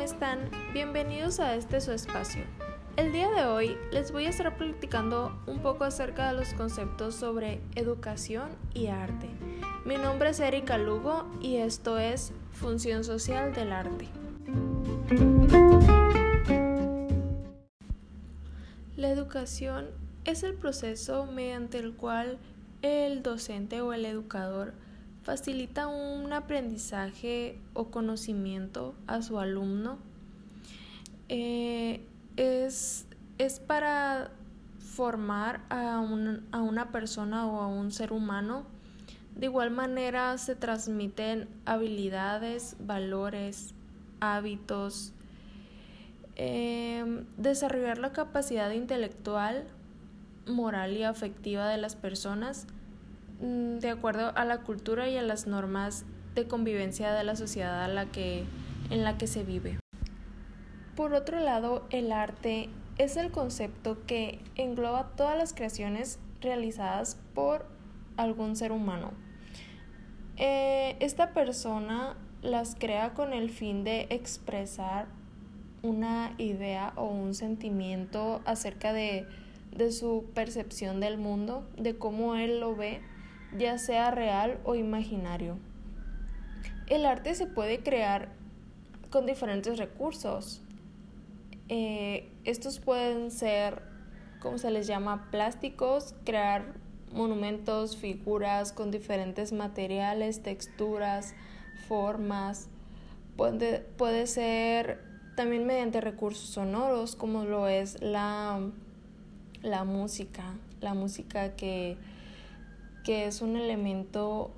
están? Bienvenidos a este su espacio. El día de hoy les voy a estar platicando un poco acerca de los conceptos sobre educación y arte. Mi nombre es Erika Lugo y esto es Función Social del Arte. La educación es el proceso mediante el cual el docente o el educador facilita un aprendizaje o conocimiento a su alumno. Eh, es, es, para formar a, a una persona o a un ser humano. De igual manera se transmiten habilidades, valores, hábitos, eh, desarrollar la capacidad intelectual, moral y afectiva de las personas, de acuerdo a la cultura y a las normas de convivencia de la sociedad la que, en la que se vive. Por otro lado, el arte es el concepto que engloba todas las creaciones realizadas por algún ser humano. Eh, esta persona las crea con el fin de expresar una idea o un sentimiento acerca de, de su percepción del mundo, de cómo él lo ve ya sea real o imaginario. El arte se puede crear con diferentes recursos. Eh, estos pueden ser, como se les llama, plásticos, crear monumentos, figuras con diferentes materiales, texturas, formas. Puede, puede ser también mediante recursos sonoros, como lo es la, la música, la música que que es un elemento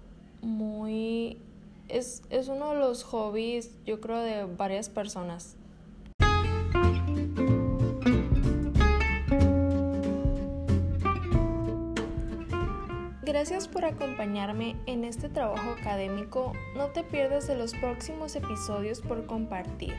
muy... Es, es uno de los hobbies, yo creo, de varias personas. Gracias por acompañarme en este trabajo académico. No te pierdas de los próximos episodios por compartir.